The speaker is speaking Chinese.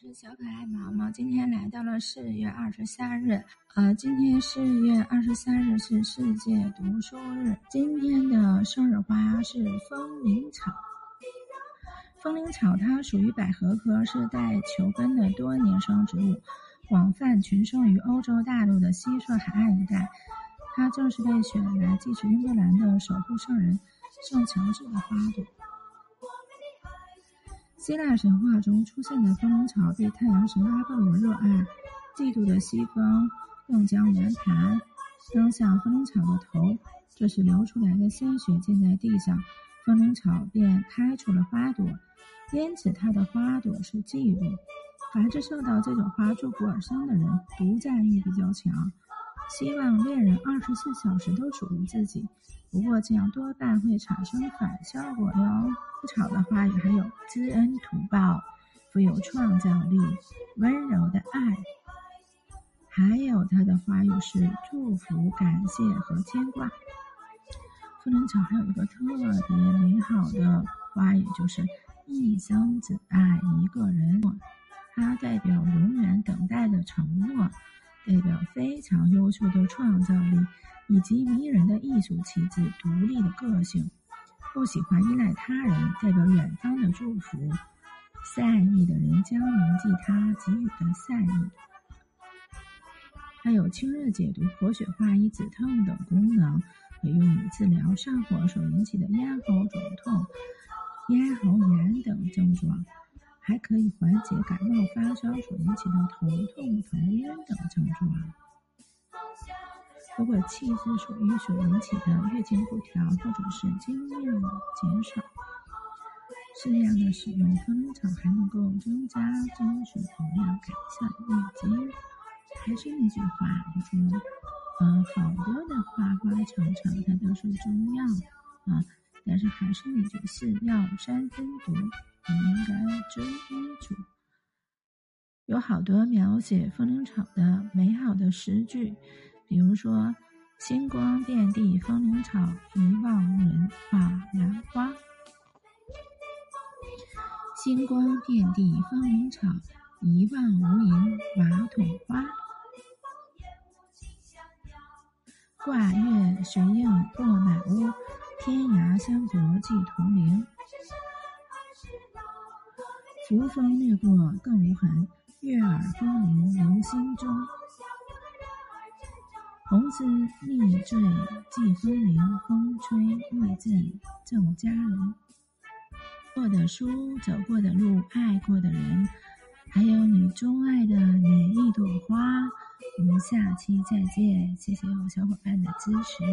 是小可爱毛毛，今天来到了四月二十三日。呃，今天四月二十三日是世界读书日。今天的生日花是风铃草。风铃草它属于百合科，是带球根的多年生植物，广泛群生于欧洲大陆的西侧海岸一带。它正是被选来继承英格兰的守护圣人圣乔治的花朵。希腊神话中出现的风铃草被太阳神阿波罗热爱，嫉妒的西风用将圆盘扔向风铃草的头，这时流出来的鲜血溅在地上，风铃草便开出了花朵，因此它的花朵是嫉妒。凡是受到这种花祝福而生的人，独占欲比较强。希望恋人二十四小时都属于自己，不过这样多半会产生反效果哟。草的花语还有知恩图报、富有创造力、温柔的爱，还有它的花语是祝福、感谢和牵挂。风铃草还有一个特别美好的花语，就是一生只爱一个人，它代表永远等待的承诺。代表非常优秀的创造力，以及迷人的艺术气质、独立的个性，不喜欢依赖他人，代表远方的祝福。善意的人将铭记他给予的善意。它有清热解毒、活血化瘀、止痛等功能，可用于治疗上火所引起的咽喉肿痛、咽喉炎等症状。还可以缓解感冒发烧所引起的头痛、头晕等症状。如果气滞属于所引起的月经不调或者是经量减少，适量的使用风铃草还能够增加精血容量，改善月经。还是那句话，就说，嗯，好多的花花草草它都是中药啊，但是还是那句是药三分毒。你应该遵医嘱。有好多描写风铃草的美好的诗句，比如说“星光遍地风铃草，一望无人画兰花”。星光遍地风铃草，一望无垠马桶花。挂月随影过满屋，天涯相隔寄同林。扶风掠过更无痕，悦耳风铃留心中。红丝密坠寄风铃，风吹玉振赠佳人。过的书，走过的路，爱过的人，还有你钟爱的每一朵花。我们下期再见，谢谢我小伙伴的支持。